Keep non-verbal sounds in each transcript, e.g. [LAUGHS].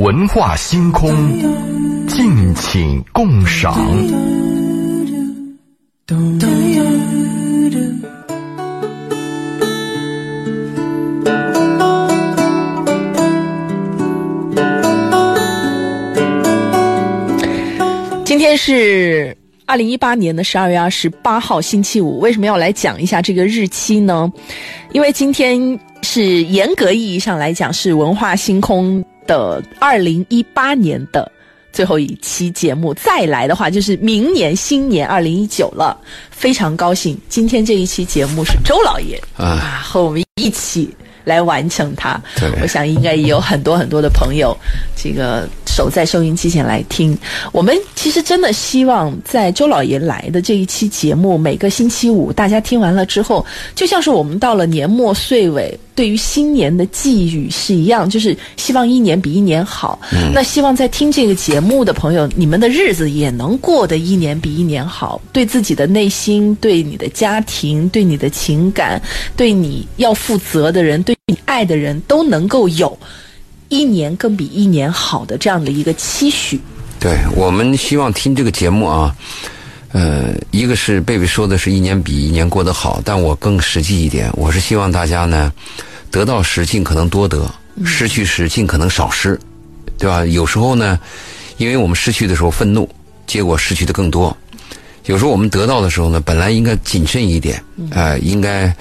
文化星空，敬请共赏。今天是二零一八年的十二月二十八号，星期五。为什么要来讲一下这个日期呢？因为今天是严格意义上来讲是文化星空的二零一八年的最后一期节目。再来的话，就是明年新年二零一九了。非常高兴，今天这一期节目是周老爷啊和我们一起来完成它。对我想应该也有很多很多的朋友，这个守在收音机前来听。我们其实真的希望在周老爷来的这一期节目，每个星期五大家听完了之后，就像是我们到了年末岁尾，对于新年的寄语是一样，就是希望一年比一年好。那希望在听这个节目的朋友，你们的日子也能过得一年比一年好，对自己的内心、对你的家庭、对你的情感、对你要负责的人、对你爱的人，都能够有一年更比一年好的这样的一个期许。对我们希望听这个节目啊，呃，一个是贝贝说的是一年比一年过得好，但我更实际一点，我是希望大家呢，得到时尽可能多得，失去时尽可能少失，对吧？有时候呢，因为我们失去的时候愤怒，结果失去的更多。有时候我们得到的时候呢，本来应该谨慎一点，呃，应该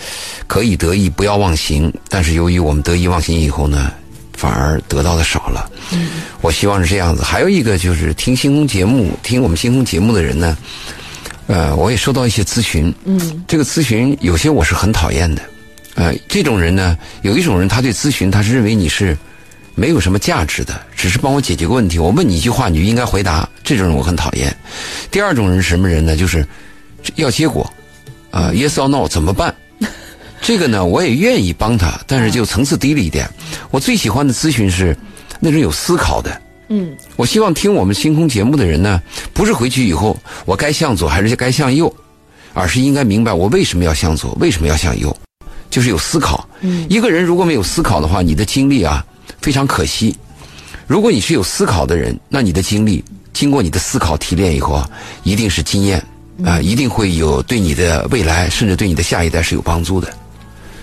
可以得意，不要忘形。但是由于我们得意忘形以后呢，反而得到的少了。我希望是这样子。还有一个就是听星空节目，听我们星空节目的人呢，呃，我也收到一些咨询。嗯，这个咨询有些我是很讨厌的。呃，这种人呢，有一种人他对咨询他是认为你是没有什么价值的，只是帮我解决个问题。我问你一句话，你就应该回答。这种人我很讨厌。第二种人是什么人呢？就是要结果，啊、y e s or no 怎么办？这个呢，我也愿意帮他，但是就层次低了一点。我最喜欢的咨询是那种有思考的。嗯，我希望听我们星空节目的人呢，不是回去以后我该向左还是该向右，而是应该明白我为什么要向左，为什么要向右，就是有思考。嗯，一个人如果没有思考的话，你的经历啊非常可惜。如果你是有思考的人，那你的经历经过你的思考提炼以后啊，一定是经验啊、一定会有对你的未来，甚至对你的下一代是有帮助的。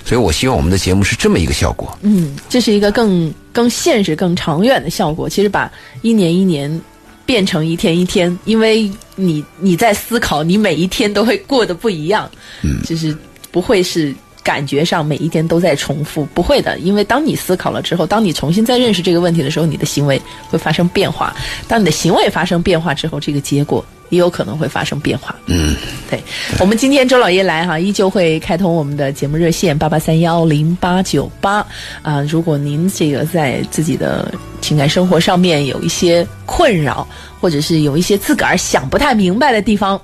所以我希望我们的节目是这么一个效果。嗯，这是一个更更现实、更长远的效果。其实把一年一年变成一天一天，因为你你在思考，你每一天都会过得不一样，嗯，就是不会是。感觉上每一天都在重复，不会的，因为当你思考了之后，当你重新再认识这个问题的时候，你的行为会发生变化。当你的行为发生变化之后，这个结果也有可能会发生变化。嗯，对，我们今天周老爷来哈，依旧会开通我们的节目热线八八三幺零八九八啊。如果您这个在自己的情感生活上面有一些困扰，或者是有一些自个儿想不太明白的地方，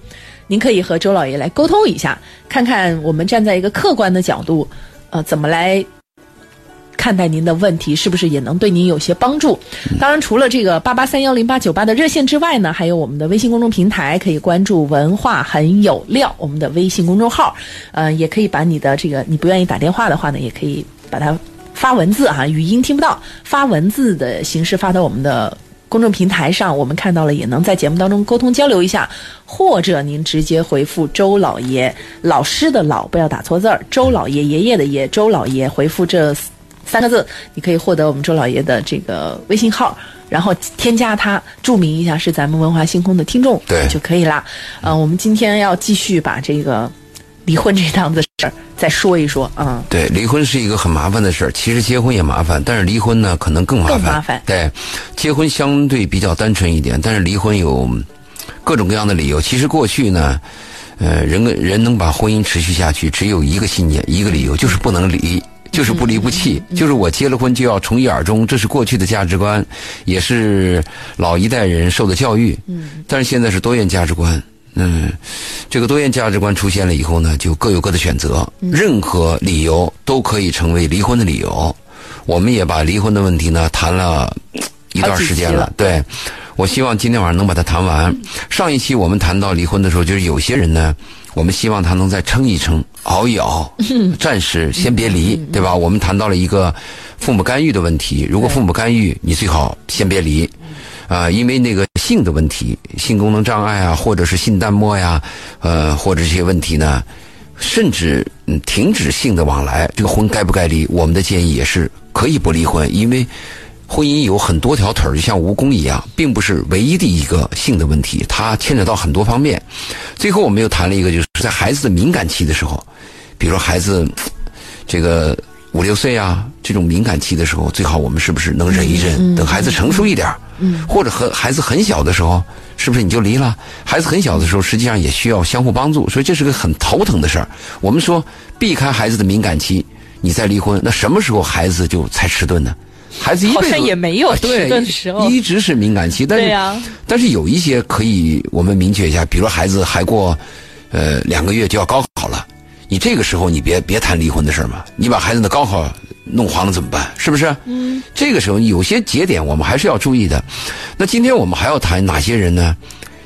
您可以和周老爷来沟通一下，看看我们站在一个客观的角度，呃，怎么来看待您的问题，是不是也能对您有些帮助？当然，除了这个八八三幺零八九八的热线之外呢，还有我们的微信公众平台，可以关注“文化很有料”我们的微信公众号。呃，也可以把你的这个你不愿意打电话的话呢，也可以把它发文字啊，语音听不到，发文字的形式发到我们的。公众平台上，我们看到了，也能在节目当中沟通交流一下，或者您直接回复“周老爷”，老师的老不要打错字儿，周老爷爷爷的爷，周老爷回复这三个字，你可以获得我们周老爷的这个微信号，然后添加他，注明一下是咱们文化星空的听众，对就可以啦。呃，我们今天要继续把这个离婚这档子事儿再说一说啊。对，离婚是一个很麻烦的事儿。其实结婚也麻烦，但是离婚呢可能更麻烦。更麻烦对，结婚相对比较单纯一点，但是离婚有各种各样的理由。其实过去呢，呃，人跟人能把婚姻持续下去，只有一个信念，一个理由，就是不能离。就是不离不弃，就是我结了婚就要从一而终，这是过去的价值观，也是老一代人受的教育。嗯，但是现在是多元价值观。嗯，这个多元价值观出现了以后呢，就各有各的选择，任何理由都可以成为离婚的理由。我们也把离婚的问题呢谈了一段时间了对，我希望今天晚上能把它谈完。上一期我们谈到离婚的时候，就是有些人呢，我们希望他能再撑一撑，熬一熬，暂时先别离，对吧？我们谈到了一个父母干预的问题，如果父母干预，你最好先别离，啊，因为那个性的问题，性功能障碍啊，或者是性淡漠呀，呃，或者这些问题呢，甚至嗯停止性的往来，这个婚该不该离？我们的建议也是可以不离婚，因为。婚姻有很多条腿儿，就像蜈蚣一样，并不是唯一的一个性的问题，它牵扯到很多方面。最后，我们又谈了一个，就是在孩子的敏感期的时候，比如说孩子这个五六岁啊，这种敏感期的时候，最好我们是不是能忍一忍，等孩子成熟一点儿，或者和孩子很小的时候，是不是你就离了？孩子很小的时候，实际上也需要相互帮助，所以这是个很头疼的事儿。我们说避开孩子的敏感期，你再离婚，那什么时候孩子就才迟钝呢？孩子一辈子也没有对迟钝的时候一直是敏感期，但是、但是有一些可以我们明确一下，比如孩子还过呃两个月就要高考了，你这个时候你别别谈离婚的事儿嘛，你把孩子的高考弄黄了怎么办？是不是？嗯，这个时候有些节点我们还是要注意的。那今天我们还要谈哪些人呢？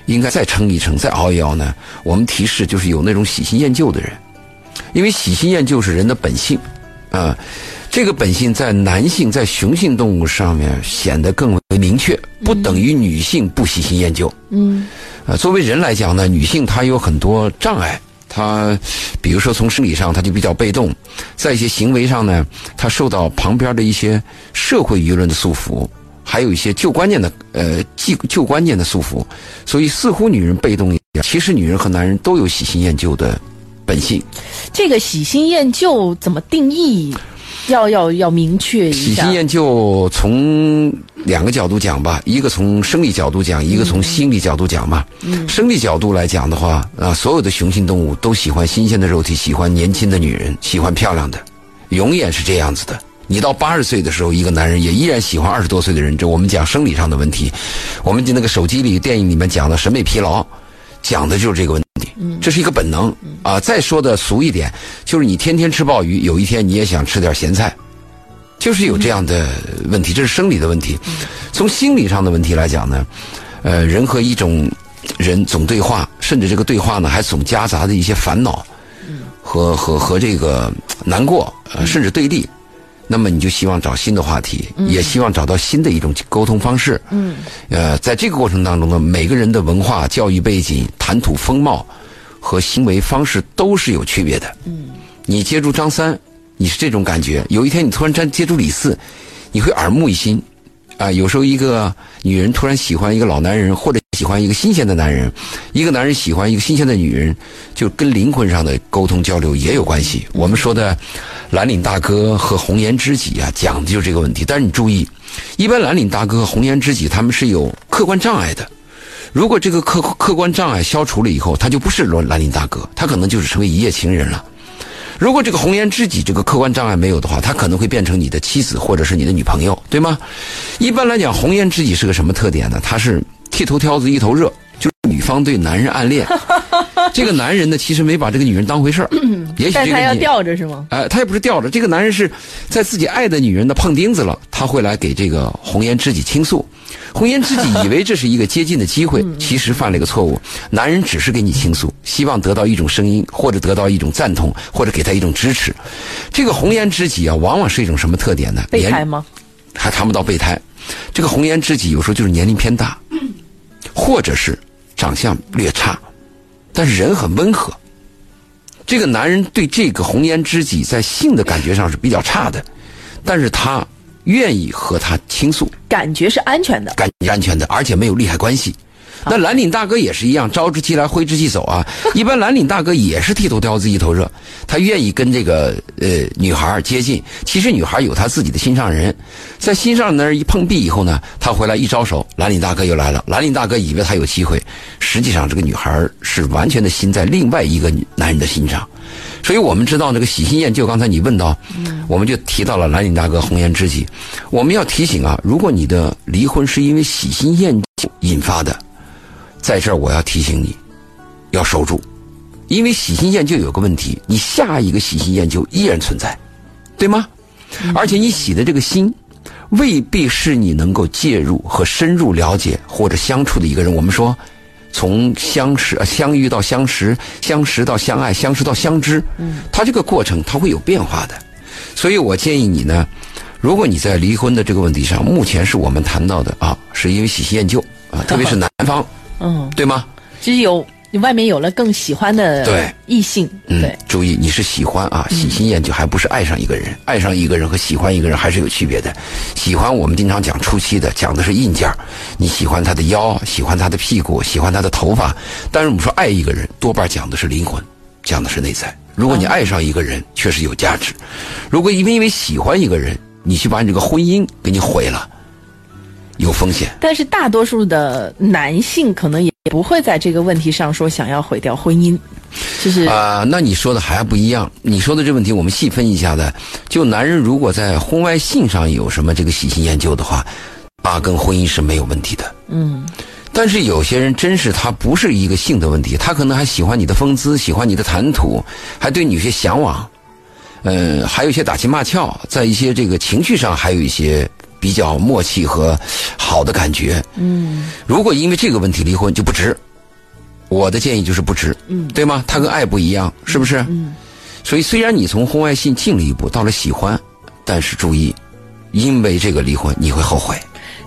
应该再撑一撑，再熬一熬呢？我们提示就是有那种喜新厌旧的人，因为喜新厌旧是人的本性，啊、这个本性在男性在雄性动物上面显得更为明确，不等于女性不喜新厌旧。嗯，呃，作为人来讲呢，女性她有很多障碍，他比如说从生理上他就比较被动，在一些行为上呢，他受到旁边的一些社会舆论的束缚，还有一些旧观念的呃旧旧观念的束缚，所以似乎女人被动一点，其实女人和男人都有喜新厌旧的本性。这个喜新厌旧怎么定义？要要要明确一下。喜新厌旧从两个角度讲吧，一个从生理角度讲，一个从心理角度讲嘛。嗯、生理角度来讲的话，啊，所有的雄性动物都喜欢新鲜的肉体，喜欢年轻的女人，喜欢漂亮的，永远是这样子的。你到八十岁的时候，一个男人也依然喜欢二十多岁的人。这我们讲生理上的问题，我们那个手机里、电影里面讲的审美疲劳，讲的就是这个问题。这是一个本能啊。再说的俗一点，就是你天天吃鲍鱼，有一天你也想吃点咸菜。就是有这样的问题，这是生理的问题。从心理上的问题来讲呢，呃，人和一种人总对话，甚至这个对话呢，还总夹杂着一些烦恼和和和这个难过，呃，甚至对立。那么你就希望找新的话题，也希望找到新的一种沟通方式。嗯，呃，在这个过程当中呢，每个人的文化、教育背景、谈吐风貌和行为方式都是有区别的。嗯，你接触张三。你是这种感觉，有一天你突然间接触李四，你会耳目一新，啊，有时候一个女人突然喜欢一个老男人，或者喜欢一个新鲜的男人，一个男人喜欢一个新鲜的女人，就跟灵魂上的沟通交流也有关系。我们说的蓝领大哥和红颜知己啊，讲的就是这个问题。但是你注意，一般蓝领大哥和红颜知己他们是有客观障碍的，如果这个客客观障碍消除了以后，他就不是蓝领大哥，他可能就是成为一夜情人了。如果这个红颜知己这个客观障碍没有的话，他可能会变成你的妻子或者是你的女朋友，对吗？一般来讲，红颜知己是个什么特点呢？他是剃头挑子一头热，就是女方对男人暗恋，[LAUGHS] 这个男人呢其实没把这个女人当回事儿，也许但他要这个女吊着是吗？哎，他也不是吊着，这个男人是在自己爱的女人的碰钉子了，他会来给这个红颜知己倾诉。红颜知己以为这是一个接近的机会，其实犯了一个错误。男人只是给你倾诉，希望得到一种声音，或者得到一种赞同，或者给他一种支持。这个红颜知己啊，往往是一种什么特点呢？年备胎吗？还谈不到备胎。这个红颜知己有时候就是年龄偏大，或者是长相略差，但是人很温和。这个男人对这个红颜知己在性的感觉上是比较差的，但是他愿意和他倾诉，感觉是安全的。感觉安全的，而且没有利害关系。那蓝领大哥也是一样，招之即来，挥之即走啊。[LAUGHS] 一般蓝领大哥也是剃头挑子一头热，他愿意跟这个呃女孩接近。其实女孩有她自己的心上人，在心上那儿一碰壁以后呢，他回来一招手，蓝领大哥又来了。蓝领大哥以为他有机会，实际上这个女孩是完全的心在另外一个男人的心上。所以我们知道那个喜新厌旧，刚才你问到，我们就提到了蓝领大哥红颜知己。我们要提醒啊，如果你的离婚是因为喜新厌旧引发的，在这儿我要提醒你，要守住，因为喜新厌旧有个问题，你下一个喜新厌旧依然存在，对吗？而且你喜的这个心，未必是你能够介入和深入了解或者相处的一个人。我们说，从相识、呃相遇到相识，相识到相爱，相识到相知，嗯，它这个过程它会有变化的。所以我建议你呢，如果你在离婚的这个问题上，目前是我们谈到的啊，是因为喜新厌旧啊，特别是 [LAUGHS] 男方，嗯，对吗？就是有你外面有了更喜欢的对异性，嗯对，，注意你是喜欢啊，喜新厌旧，还不是爱上一个人。爱上一个人和喜欢一个人还是有区别的。喜欢我们经常讲初期的，讲的是硬件儿你喜欢他的腰，喜欢他的屁股，喜欢他的头发。但是我们说爱一个人，多半讲的是灵魂，讲的是内在。如果你爱上一个人，确实有价值；如果因为因为喜欢一个人，你去把你这个婚姻给你毁了，有风险。但是大多数的男性可能也不会在这个问题上说想要毁掉婚姻，就是啊、那你说的还不一样。你说的这问题，我们细分一下的。就男人如果在婚外性上有什么这个喜新厌旧的话，八跟婚姻是没有问题的。嗯，但是有些人真是他不是一个性的问题，他可能还喜欢你的风姿，喜欢你的谈吐，还对你有些向往，嗯，还有一些打情骂俏，在一些这个情绪上还有一些比较默契和好的感觉。嗯，如果因为这个问题离婚就不值，我的建议就是不值，嗯对吗？它跟爱不一样，是不是？嗯，所以虽然你从婚外性进了一步，到了喜欢，但是注意，因为这个离婚你会后悔。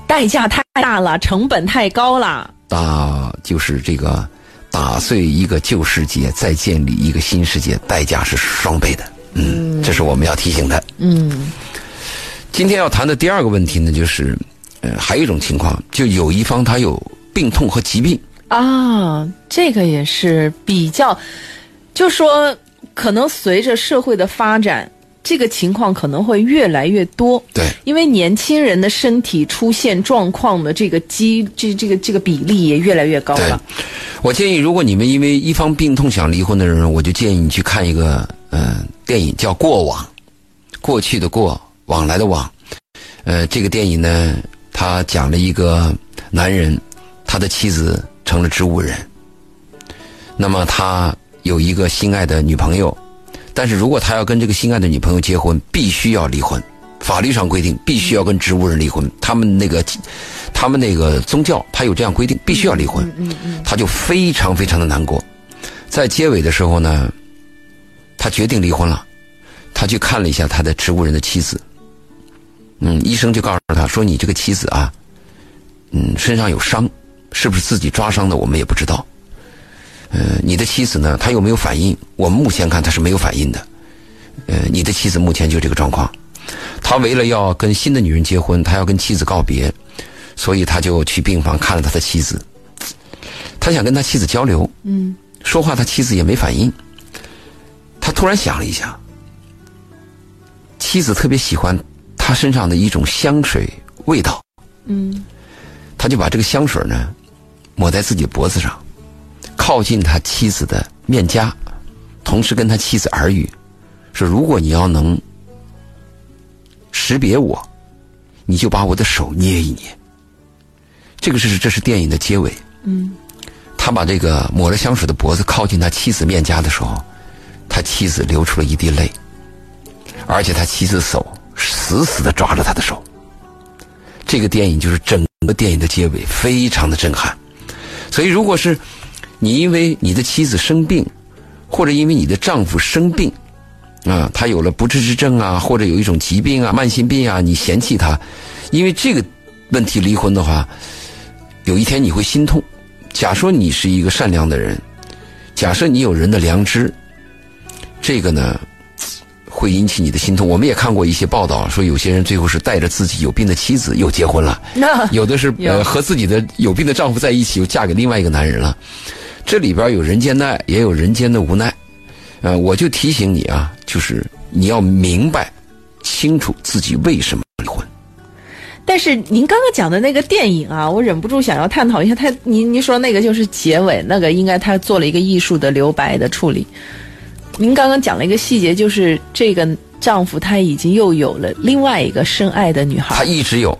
代价太大了，成本太高了。打就是这个打碎一个旧世界，再建立一个新世界，代价是双倍的。嗯，这是我们要提醒的。嗯今天要谈的第二个问题呢，就是，呃，还有一种情况，就有一方他有病痛和疾病，啊，这个也是比较，就说可能随着社会的发展，这个情况可能会越来越多。对，因为年轻人的身体出现状况的这个机这这个这个比例也越来越高对了。，我建议，如果你们因为一方病痛想离婚的人，我就建议你去看一个呃电影，叫《过往》，过去的过，往来的往。呃，这个电影呢，他讲了一个男人，他的妻子成了植物人，那么他有一个心爱的女朋友，但是如果他要跟这个心爱的女朋友结婚，必须要离婚。法律上规定必须要跟植物人离婚，他们那个，他们那个宗教他有这样规定，必须要离婚。他就非常非常的难过。在结尾的时候呢，他决定离婚了。他去看了一下他的植物人的妻子，嗯，医生就告诉他说：“你这个妻子啊，嗯，身上有伤，是不是自己抓伤的，我们也不知道。呃，你的妻子呢，她有没有反应？我们目前看她是没有反应的。呃，你的妻子目前就这个状况。他为了要跟新的女人结婚，他要跟妻子告别，所以他就去病房看了他的妻子。他想跟他妻子交流，嗯说话他妻子也没反应。他突然想了一下，妻子特别喜欢他身上的一种香水味道，嗯他就把这个香水呢抹在自己脖子上，靠近他妻子的面颊，同时跟他妻子耳语，说：“如果你要能识别我，你就把我的手捏一捏。”这个是这是电影的结尾。嗯他把这个抹了香水的脖子靠近他妻子面颊的时候，他妻子流出了一滴泪，而且他妻子手死死的抓着他的手。这个电影就是整个电影的结尾，非常的震撼。所以，如果是你因为你的妻子生病，或者因为你的丈夫生病，啊，他有了不治之症啊，或者有一种疾病啊、慢性病啊，你嫌弃他，因为这个问题离婚的话，有一天你会心痛。假说你是一个善良的人，假设你有人的良知，这个呢会引起你的心痛。我们也看过一些报道，说有些人最后是带着自己有病的妻子又结婚了，那有的是呃和自己的有病的丈夫在一起，又嫁给另外一个男人了。这里边有人间的爱，也有人间的无奈。呃，我就提醒你啊，就是你要明白清楚自己为什么离婚。但是您刚刚讲的那个电影啊，我忍不住想要探讨一下。他您您说那个就是结尾，那个应该他做了一个艺术的留白的处理。您刚刚讲了一个细节，就是这个丈夫他已经又有了另外一个深爱的女孩。他，一直有，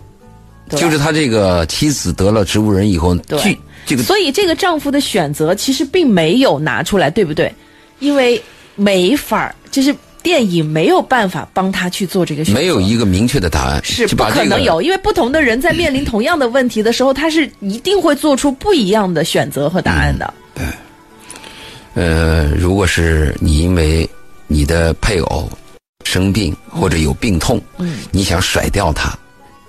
就是他这个妻子得了植物人以后，对。这个所以这个丈夫的选择其实并没有拿出来，对不对？因为没法儿，就是电影没有办法帮他去做这个选择，没有一个明确的答案，是不可能有，因为不同的人在面临同样的问题的时候，他是一定会做出不一样的选择和答案的。呃，如果是你因为你的配偶生病或者有病痛，嗯，你想甩掉他，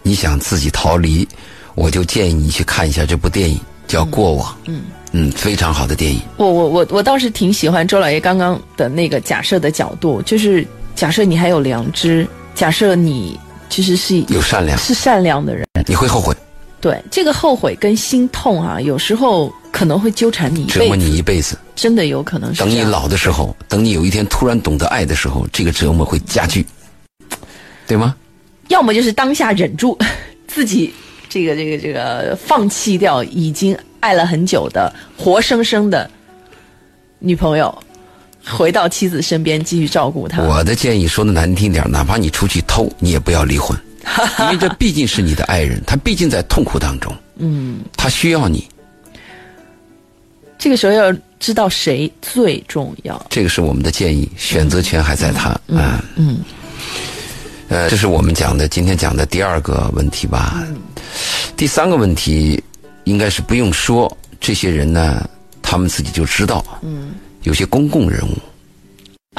你想自己逃离，我就建议你去看一下这部电影，叫《过往》。嗯。嗯，非常好的电影。我我我我倒是挺喜欢周老爷刚刚的那个假设的角度，就是假设你还有良知，假设你其实是有善良，是善良的人，你会后悔，对这个后悔跟心痛啊，有时候可能会纠缠你一折磨，你一辈子。真的有可能是等你老的时候，等你有一天突然懂得爱的时候，这个折磨会加剧，对吗？要么就是当下忍住，[LAUGHS] 自己这个这个这个放弃掉已经爱了很久的活生生的女朋友，回到妻子身边继续照顾她。我的建议说的难听点，哪怕你出去偷，你也不要离婚，[LAUGHS] 因为这毕竟是你的爱人，他毕竟在痛苦当中，嗯，他需要你，这个时候要知道谁最重要。这个是我们的建议，选择权还在他。嗯嗯，呃，这是我们讲的今天讲的第二个问题吧。嗯第三个问题应该是不用说，这些人呢，他们自己就知道。嗯，有些公共人物、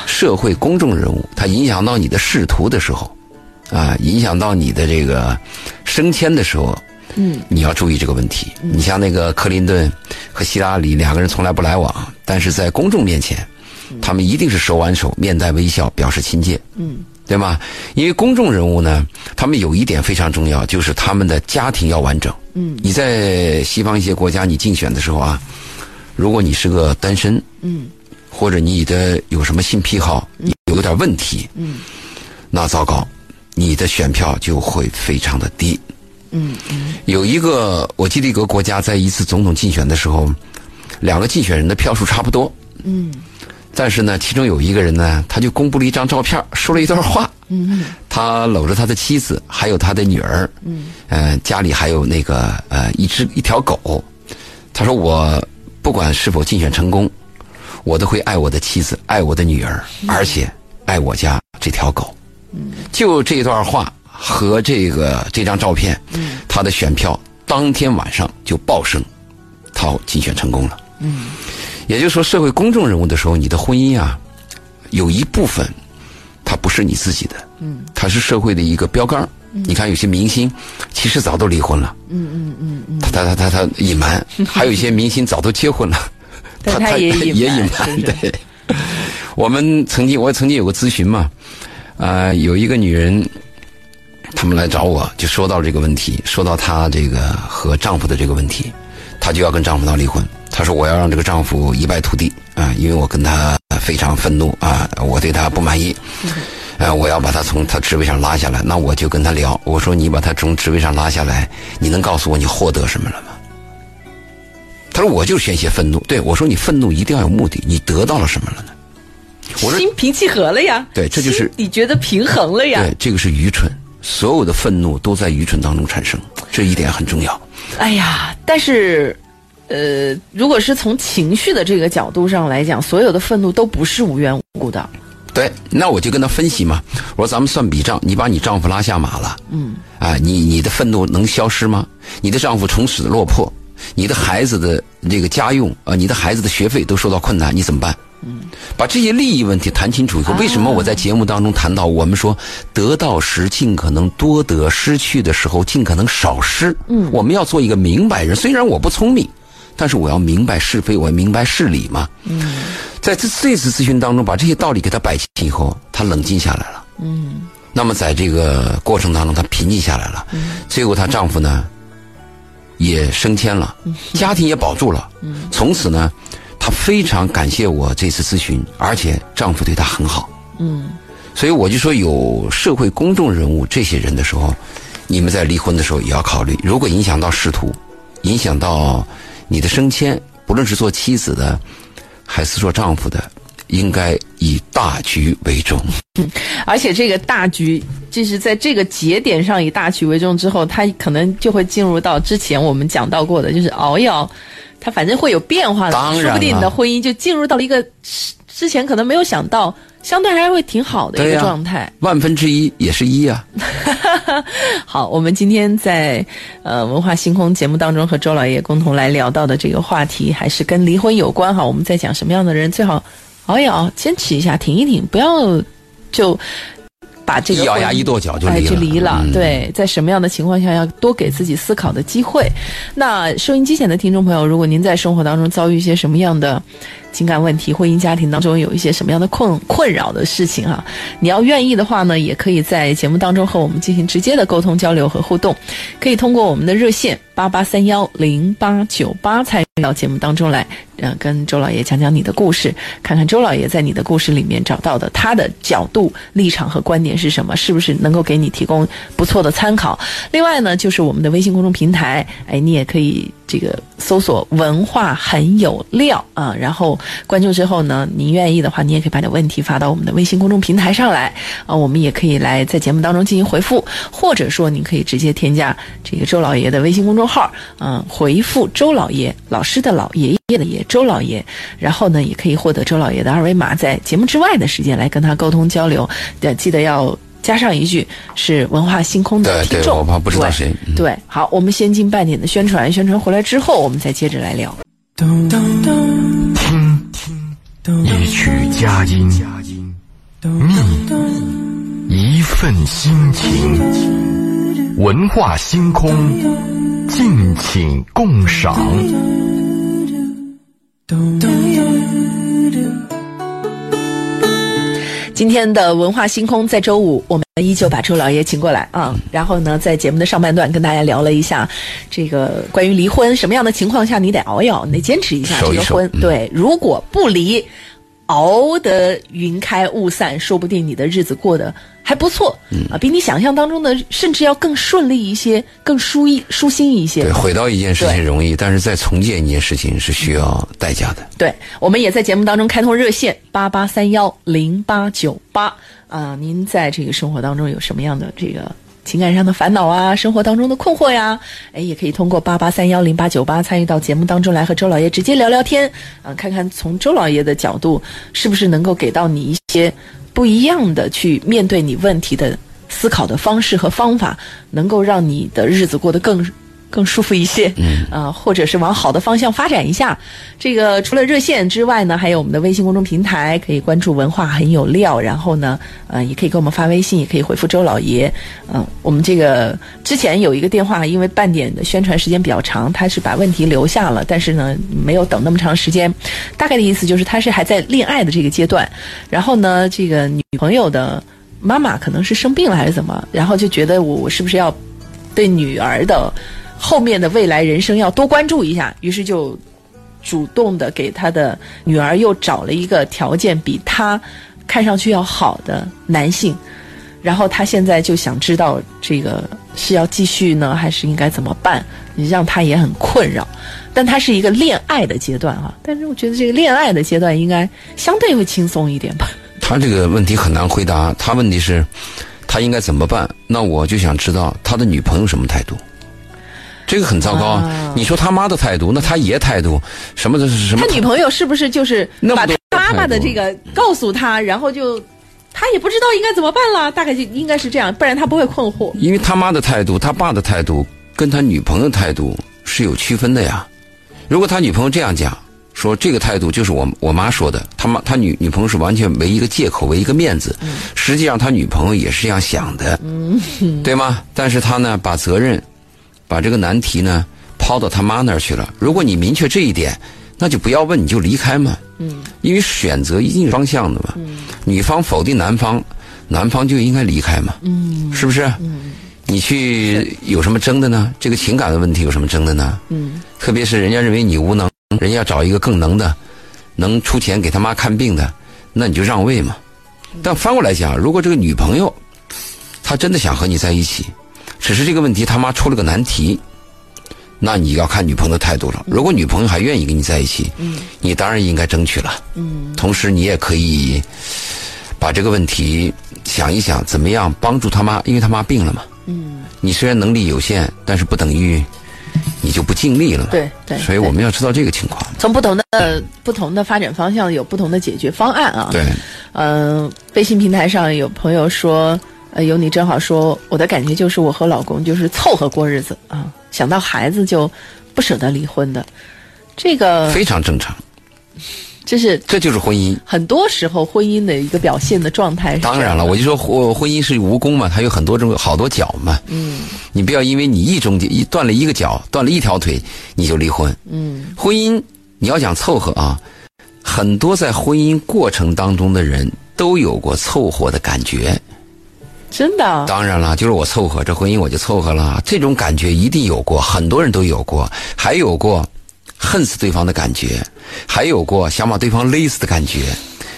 社会公众人物，他影响到你的仕途的时候，啊，影响到你的这个升迁的时候，嗯，你要注意这个问题。你像那个克林顿和希拉里两个人从来不来往，但是在公众面前，他们一定是手挽手、面带微笑，表示亲切。嗯，对吗？因为公众人物呢，他们有一点非常重要，就是他们的家庭要完整。嗯，你在西方一些国家，你竞选的时候啊，如果你是个单身，嗯，或者你的有什么性癖好，你有点问题，嗯，那糟糕，你的选票就会非常的低。嗯嗯有一个，我记得一个国家在一次总统竞选的时候，两个竞选人的票数差不多，嗯但是呢，其中有一个人呢，他就公布了一张照片，说了一段话。嗯他搂着他的妻子，还有他的女儿，嗯，呃，家里还有那个呃一只一条狗。他说：“我不管是否竞选成功，我都会爱我的妻子，爱我的女儿，而且爱我家这条狗。”嗯，就这段话和这个这张照片，嗯，他的选票当天晚上就爆升，他竞选成功了。嗯，也就是说，社会公众人物的时候，你的婚姻啊，有一部分它不是你自己的，嗯，它是社会的一个标杆。你看，有些明星其实早都离婚了，嗯嗯嗯嗯，他他他他他隐瞒；[LAUGHS] 还有一些明星早都结婚了，他他也隐也隐瞒对，我们曾经我曾经有个咨询嘛，啊、有一个女人，他们来找我，就说到这个问题，说到她这个和丈夫的这个问题，她就要跟丈夫闹离婚。她说我要让这个丈夫一败涂地啊、因为我跟他非常愤怒啊、我对他不满意。呃，我要把他从他职位上拉下来，那我就跟他聊。我说你把他从职位上拉下来，你能告诉我你获得什么了吗？他说我就宣泄愤怒。对我说你愤怒一定要有目的，你得到了什么了呢？心平气和了呀。对这就是你觉得平衡了呀。对，这个是愚蠢，所有的愤怒都在愚蠢当中产生，这一点很重要。哎呀，但是，呃，如果是从情绪的这个角度上来讲，所有的愤怒都不是无缘无故的。对，那我就跟他分析嘛，我说咱们算笔账，你把你丈夫拉下马了，嗯，啊，你你的愤怒能消失吗？你的丈夫从此落魄，你的孩子的这个家用啊、你的孩子的学费都受到困难，你怎么办？嗯，把这些利益问题谈清楚以后，为什么我在节目当中谈到我们说得到时尽可能多得，失去的时候尽可能少失？嗯，我们要做一个明白人，虽然我不聪明，但是我要明白是非，我要明白事理嘛。嗯，在这这次咨询当中，把这些道理给他摆清以后，他冷静下来了。嗯那么在这个过程当中，她平静下来了。嗯最后，她丈夫呢也升迁了，嗯家庭也保住了。从此呢，她非常感谢我这次咨询，而且丈夫对她很好。嗯所以我就说，有社会公众人物这些人的时候，你们在离婚的时候也要考虑，如果影响到仕途，影响到你的升迁，不论是做妻子的，还是做丈夫的，应该以大局为重。而且这个大局，就是在这个节点上以大局为重之后，他可能就会进入到之前我们讲到过的，就是熬一熬，它反正会有变化的，当然说不定你的婚姻就进入到了一个之前可能没有想到，相对还会挺好的一个状态。万分之一也是一啊。[LAUGHS] 好，我们今天在呃文化星空节目当中和周老爷共同来聊到的这个话题，还是跟离婚有关哈。我们在讲什么样的人最好熬一熬，坚持一下，挺一挺，不要就把这个一咬牙一跺脚就哎离了就离了。嗯对，在什么样的情况下要多给自己思考的机会？那收音机前的听众朋友，如果您在生活当中遭遇一些什么样的情感问题，婚姻家庭当中有一些什么样的困困扰的事情啊，你要愿意的话呢，也可以在节目当中和我们进行直接的沟通交流和互动，可以通过我们的热线八八三幺零八九八参与到节目当中来，呃，跟周老爷讲讲你的故事，看看周老爷在你的故事里面找到的他的角度、立场和观点是什么，是不是能够给你提供不错的参考。另外呢，就是我们的微信公众平台，哎，你也可以这个搜索“文化很有料”啊，然后关注之后呢，您愿意的话，你也可以把你的问题发到我们的微信公众平台上来啊，我们也可以来在节目当中进行回复，或者说您可以直接添加这个周老爷的微信公众号，嗯，回复周老爷老师的老爷爷的爷周老爷，然后呢，也可以获得周老爷的二维码，在节目之外的时间来跟他沟通交流，呃，记得要。加上一句是文化星空的对对听众，我怕不知道对谁嗯对，好，我们先进半点的宣传，宣传回来之后，我们再接着来聊。听一曲佳音，觅一份心情，文化星空，敬请共赏。今天的文化星空在周五，我们依旧把周老爷请过来啊，然后呢，在节目的上半段跟大家聊了一下这个关于离婚，什么样的情况下你得熬一熬，你得坚持一下这个婚。嗯对，如果不离，熬得云开雾散，说不定你的日子过得还不错、嗯啊，比你想象当中的甚至要更顺利一些，更舒一舒心一些对，。毁掉一件事情容易，但是再重建一件事情是需要代价的。对，我们也在节目当中开通热线八八三幺零八九八啊，您在这个生活当中有什么样的这个情感上的烦恼啊，生活当中的困惑呀？哎，也可以通过八八三幺零八九八参与到节目当中来和周老爷直接聊聊天啊，看看从周老爷的角度是不是能够给到你一些不一样的去面对你问题的思考的方式和方法，能够让你的日子过得更更舒服一些，嗯，啊、或者是往好的方向发展一下。这个除了热线之外呢，还有我们的微信公众平台，可以关注“文化很有料”，然后呢，呃，也可以给我们发微信，也可以回复周老爷。嗯、我们这个之前有一个电话，因为半点的宣传时间比较长，他是把问题留下了，但是呢，没有等那么长时间。大概的意思就是他是还在恋爱的这个阶段，然后呢，这个女朋友的妈妈可能是生病了还是怎么，然后就觉得我我是不是要对女儿的后面的未来人生要多关注一下，于是就主动的给他的女儿又找了一个条件比他看上去要好的男性，然后他现在就想知道这个是要继续呢，还是应该怎么办？你让他也很困扰。但他是一个恋爱的阶段啊，但是我觉得这个恋爱的阶段应该相对会轻松一点吧。他这个问题很难回答，他问题是，他应该怎么办？那我就想知道他的女朋友什么态度。这个很糟糕啊！啊。你说他妈的态度，那他爷态度，什么的什么他？女朋友是不是就是把他妈妈的这个告诉他，然后就他也不知道。应该怎么办了？大概就应该是这样，不然他不会困惑。因为他妈的态度，他爸的态度跟他女朋友态度是有区分的呀。如果他女朋友这样讲，说这个态度就是我我妈说的，他妈他女女朋友是完全为一个借口，为一个面子。实际上他女朋友也是这样想的，对吗？但是他呢，把责任，把这个难题呢抛到他妈那儿去了。如果你明确这一点，那就不要问，你就离开嘛。嗯，因为选择一定是方向的嘛。嗯，女方否定男方，男方就应该离开嘛。嗯，是不是？嗯，你去有什么争的呢？这个情感的问题有什么争的呢？嗯，特别是人家认为你无能，人家要找一个更能的，能出钱给他妈看病的，那你就让位嘛。但翻过来讲，如果这个女朋友她真的想和你在一起，只是这个问题他妈出了个难题，那你要看女朋友的态度了。如果女朋友还愿意跟你在一起，嗯，你当然应该争取了。嗯，同时你也可以把这个问题想一想，怎么样帮助他妈，因为他妈病了嘛。嗯，你虽然能力有限，但是不等于你就不尽力了嘛。对对所以我们要知道这个情况。从不同的、呃不同的发展方向有不同的解决方案啊。对，嗯、微信平台上有朋友说，呃，有你正好说，我的感觉就是我和老公就是凑合过日子啊，想到孩子就不舍得离婚的，这个非常正常，这是这就是婚姻。很多时候婚姻的一个表现的状态。当然了，我就说婚婚姻是蜈蚣嘛，它有很多种好多脚嘛。嗯，你不要因为你一中间一断了一个脚，断了一条腿，你就离婚。嗯，婚姻你要讲凑合啊，很多在婚姻过程当中的人都有过凑合的感觉。真的当然了，就是我凑合这婚姻我就凑合了，这种感觉一定有过，很多人都有过，还有过恨死对方的感觉，还有过想把对方勒死的感觉，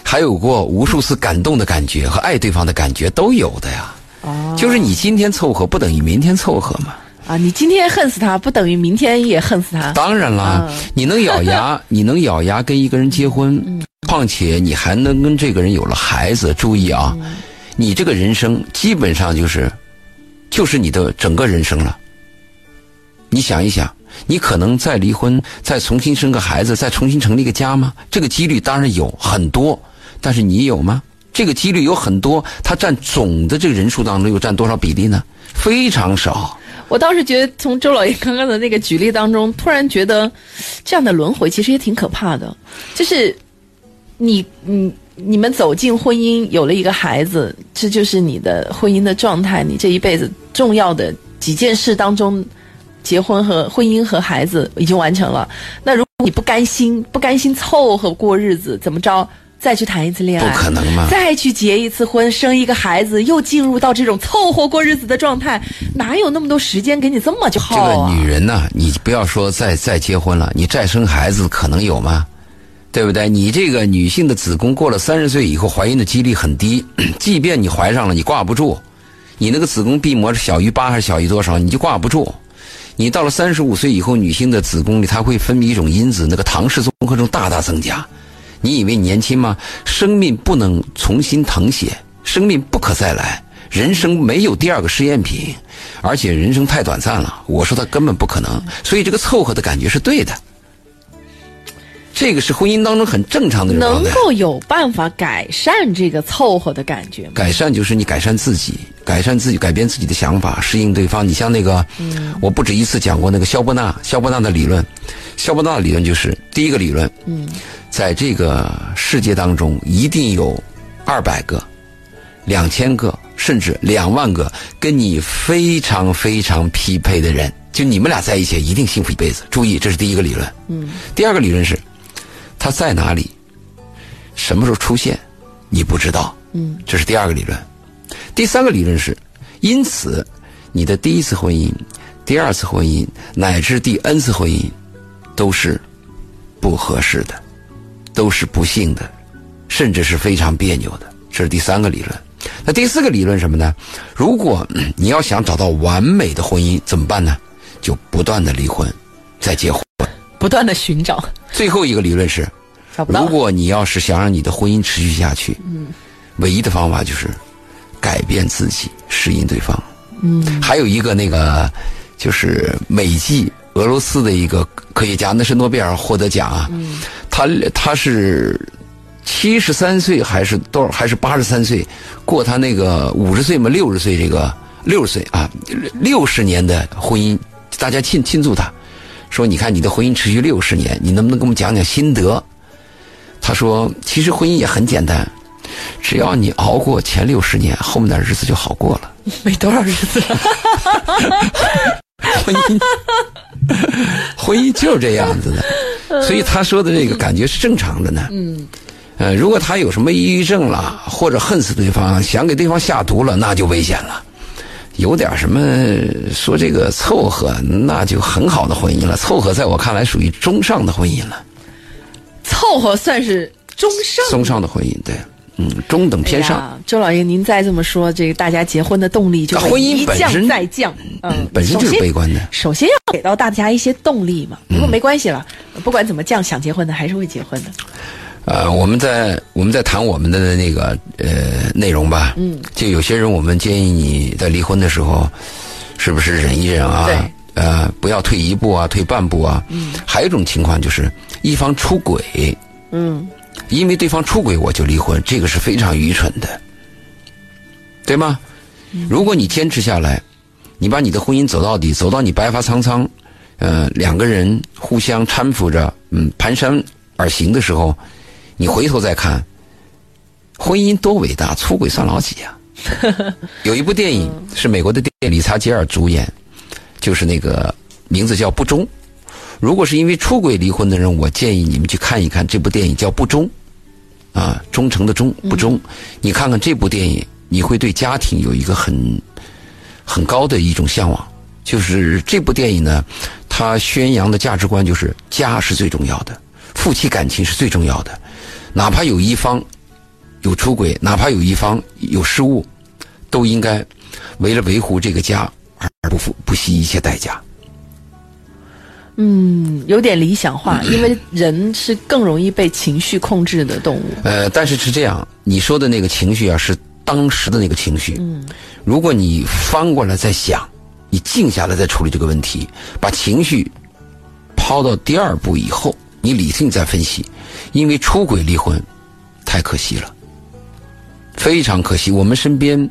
还有过无数次感动的感觉和爱对方的感觉都有的呀。哦就是你今天凑合，不等于明天凑合嘛。啊！你今天恨死他，不等于明天也恨死他。当然啦，嗯你能咬牙，[LAUGHS] 你能咬牙跟一个人结婚，嗯况且你还能跟这个人有了孩子。注意啊，嗯你这个人生基本上就是，就是你的整个人生了。你想一想，你可能再离婚，再重新生个孩子，再重新成立一个家吗？这个几率当然有很多，但是你有吗？这个几率有很多，它占总的这个人数当中又占多少比例呢？非常少。我倒是觉得，从周老爷刚刚的那个举例当中，突然觉得这样的轮回其实也挺可怕的。就是你，你你们走进婚姻，有了一个孩子，这就是你的婚姻的状态，你这一辈子重要的几件事当中，结婚和婚姻和孩子已经完成了。那如果你不甘心，[LAUGHS] 不甘心凑合过日子，怎么着？再去谈一次恋爱，不可能嘛再去结一次婚，生一个孩子，又进入到这种凑合过日子的状态，哪有那么多时间给你这么就耗这啊？个女人呢，你不要说再 [LAUGHS] 再结婚了，你再生孩子可能有吗？对不对？你这个女性的子宫过了三十岁以后怀孕的几率很低，[COUGHS] 即便你怀上了，你挂不住。你那个子宫壁膜是小于八还是小于多少，你就挂不住。你到了三十五岁以后，女性的子宫里它会分泌一种因子，那个唐氏综合症大大增加。你以为你年轻吗？生命不能重新誊写，生命不可再来，人生没有第二个试验品，而且人生太短暂了。我说它根本不可能，所以这个凑合的感觉是对的。这个是婚姻当中很正常的。能够有办法改善这个凑合的感觉吗？改善就是你改善自己，改善自己，改变自己的想法，适应对方。你像那个，我不止一次讲过那个肖伯纳，肖伯纳的理论，肖伯纳的理论就是第一个理论，嗯，在这个世界当中一定有二百个、两千个，甚至两万个跟你非常非常匹配的人，就你们俩在一起一定幸福一辈子。注意，这是第一个理论。嗯，第二个理论是，他在哪里，什么时候出现，你不知道。嗯，这是第二个理论。第三个理论是，因此，你的第一次婚姻、第二次婚姻乃至第 N 次婚姻，都是不合适的，都是不幸的，甚至是非常别扭的。这是第三个理论。那第四个理论是什么呢？如果嗯你要想找到完美的婚姻，怎么办呢？就不断的离婚，再结婚。不断的寻找，最后一个理论是，如。果你要是想让你的婚姻持续下去，嗯，唯一的方法就是改变自己，适应对方。嗯，还有一个那个就是美籍俄罗斯的一个科学家，那是诺贝尔获得奖啊。嗯，他他是七十三岁还是多少？还是八十三岁？过他那个五十岁嘛，六十岁这个六十岁啊，六十年的婚姻，大家庆庆祝他。说：“你看你的婚姻持续六十年，你能不能给我们讲讲心得？”他说：“其实婚姻也很简单，只要你熬过前六十年，后面的日子就好过了。没多少日子了，婚姻，婚姻就是这样子的，所以他说的这个感觉是正常的呢。嗯，呃，如果他有什么抑郁症了，或者恨死对方，想给对方下毒了，那就危险了。有点什么说这个凑合，那就很好的婚姻了。凑合在我看来属于中上的婚姻了，凑合算是中上。中上的婚姻，对，嗯，中等偏上。哎周老爷，您再这么说，这个大家结婚的动力就会啊婚姻一降再降。嗯，本身就是悲观的。首先要给到大家一些动力嘛。不过没关系了，不管怎么降，想结婚的还是会结婚的。呃，我们在我们在谈我们的那个呃内容吧。嗯。就有些人，我们建议你在离婚的时候，是不是忍一忍啊对？呃，不要退一步啊，退半步啊。嗯。还有一种情况就是一方出轨，嗯，因为对方出轨我就离婚，这个是非常愚蠢的，对吗？如果你坚持下来，你把你的婚姻走到底，走到你白发苍苍，呃，两个人互相搀扶着，嗯，蹒跚而行的时候，你回头再看，婚姻多伟大，出轨算老几呀？[LAUGHS] 有一部电影是美国的电影，理查吉尔主演，就是那个名字叫《不忠》。如果是因为出轨离婚的人，我建议你们去看一看这部电影，叫《不忠》，啊，忠诚的忠，不忠。你看看这部电影，你会对家庭有一个很很高的一种向往。就是这部电影呢，它宣扬的价值观就是家是最重要的，夫妻感情是最重要的，哪怕有一方有出轨，哪怕有一方有失误，都应该为了维护这个家而不负不惜一切代价。嗯，有点理想化，[CLEARS THROAT] 因为人是更容易被情绪控制的动物。呃，但是是这样，你说的那个情绪啊，是当时的那个情绪。嗯，如果你翻过来再想，你静下来再处理这个问题，把情绪抛到第二步以后，你理性再分析，因为出轨离婚太可惜了，非常可惜。我们身边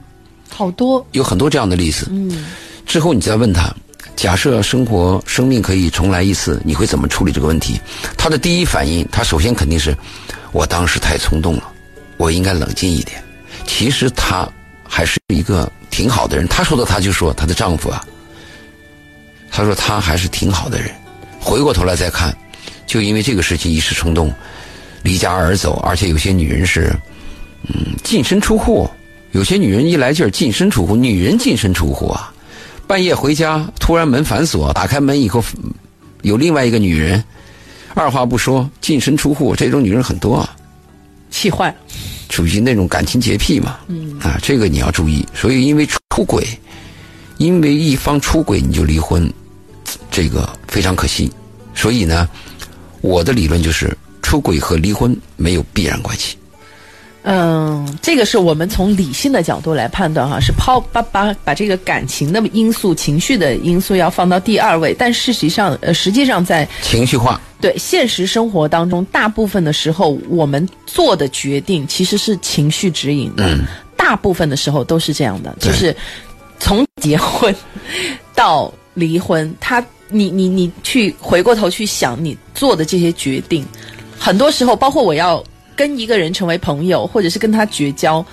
好多有很多这样的例子。嗯，之后你再问他，假设生活生命可以重来一次，你会怎么处理这个问题？他的第一反应，他首先肯定是，我当时太冲动了，我应该冷静一点。其实他还是一个挺好的人。他说的，他就说她的丈夫啊，他说他还是挺好的人。回过头来再看，就因为这个事情一时冲动，离家而走，而且有些女人是，嗯，净身出户。有些女人一来劲儿净身出户，女人净身出户啊。半夜回家，突然门反锁，打开门以后，有另外一个女人，二话不说净身出户，这种女人很多啊，气坏，属于那种感情洁癖嘛。嗯啊，这个你要注意。所以因为出轨，因为一方出轨你就离婚，这个非常可惜。所以呢，我的理论就是出轨和离婚没有必然关系。嗯，这个是我们从理性的角度来判断哈，是抛把把把这个感情的因素、情绪的因素要放到第二位，但事实上，呃，实际上在情绪化。对现实生活当中，大部分的时候，我们做的决定其实是情绪指引的。嗯，大部分的时候都是这样的，就是从结婚到离婚，他你你你去回过头去想你做的这些决定，很多时候，包括我要跟一个人成为朋友，或者是跟他绝交，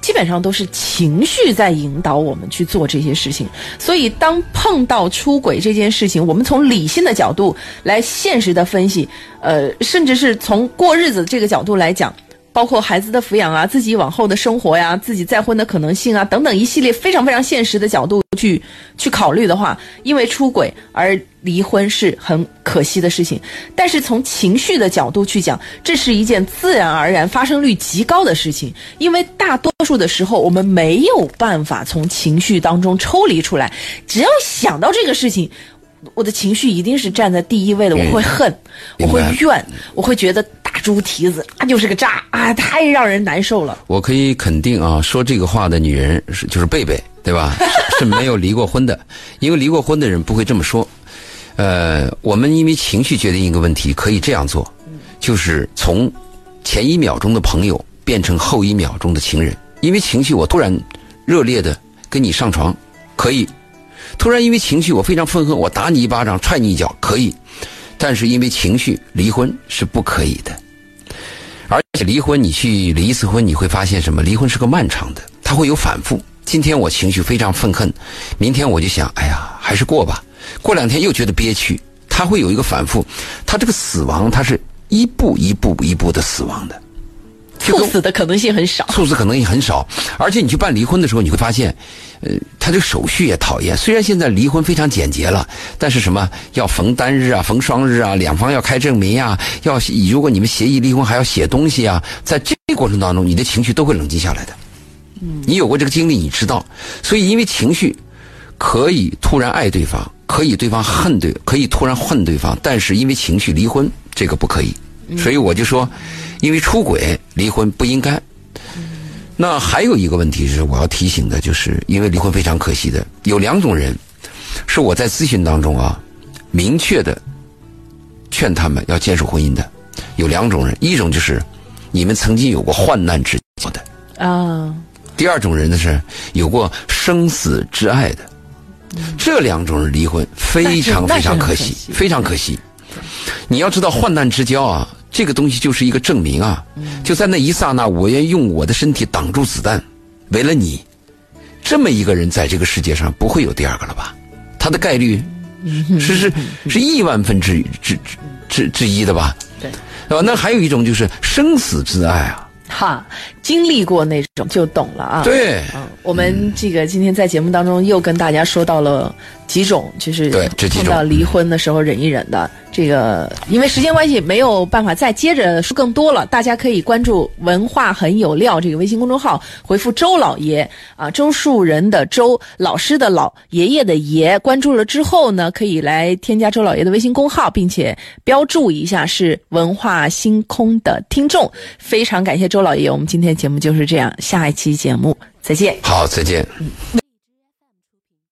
基本上都是情绪在引导我们去做这些事情。所以，当碰到出轨这件事情，我们从理性的角度来现实的分析，呃，甚至是从过日子这个角度来讲。包括孩子的抚养啊，自己往后的生活呀，自己再婚的可能性啊，等等一系列非常非常现实的角度去去考虑的话，因为出轨而离婚是很可惜的事情。但是从情绪的角度去讲，这是一件自然而然发生率极高的事情，因为大多数的时候我们没有办法从情绪当中抽离出来，只要想到这个事情。我的情绪一定是站在第一位的，我会恨，我会怨，我会觉得大猪蹄子啊就是个渣啊，太让人难受了。我可以肯定啊，说这个话的女人是就是贝贝，对吧？是 [LAUGHS] 是没有离过婚的，因为离过婚的人不会这么说。呃，我们因为情绪决定一个问题，可以这样做，就是从前一秒钟的朋友变成后一秒钟的情人。因为情绪，我突然热烈的跟你上床，可以；突然因为情绪，我非常愤恨，我打你一巴掌，踹你一脚，可以。但是因为情绪，离婚是不可以的。而且离婚，你去离一次婚，你会发现什么？离婚是个漫长的，它会有反复。今天我情绪非常愤恨，明天我就想，哎呀，还是过吧。过两天又觉得憋屈，它会有一个反复。它这个死亡，它是一步一步一步的死亡的。就猝死的可能性很少。猝死可能性很少，而且你去办离婚的时候，你会发现，呃，他这个手续也讨厌。虽然现在离婚非常简洁了，但是什么要逢单日啊、逢双日啊，两方要开证明呀、要如果你们协议离婚还要写东西啊，在这个过程当中，你的情绪都会冷静下来的。嗯，你有过这个经历，你知道。所以因为情绪可以突然爱对方，可以对方恨对，可以突然恨对方，但是因为情绪离婚，这个不可以。所以我就说，因为出轨离婚不应该。那还有一个问题是我要提醒的，就是因为离婚非常可惜的，有两种人，是我在咨询当中啊，明确的劝他们要坚守婚姻的，有两种人，一种就是你们曾经有过患难之交的，啊，第二种人呢是有过生死之爱的，这两种人离婚非常非常可惜非常可惜。你要知道，患难之交啊，这个东西就是一个证明啊，就在那一刹那，我愿意用我的身体挡住子弹，为了你，这么一个人在这个世界上不会有第二个了吧？他的概率是是是亿万分之之之之之一的吧？对，对吧？那还有一种就是生死之爱啊，哈，经历过那种就懂了啊。对。嗯，我们这个今天在节目当中又跟大家说到了几种，就是对碰到离婚的时候忍一忍的。这个因为时间关系没有办法再接着说更多了，大家可以关注“文化很有料”这个微信公众号，回复“周老爷”啊，周树人的周，老师的老，爷爷的爷。关注了之后呢，可以来添加周老爷的微信公号，并且标注一下是文化星空的听众。非常感谢周老爷，我们今天节目就是这样，下一期节目再见。好，再见。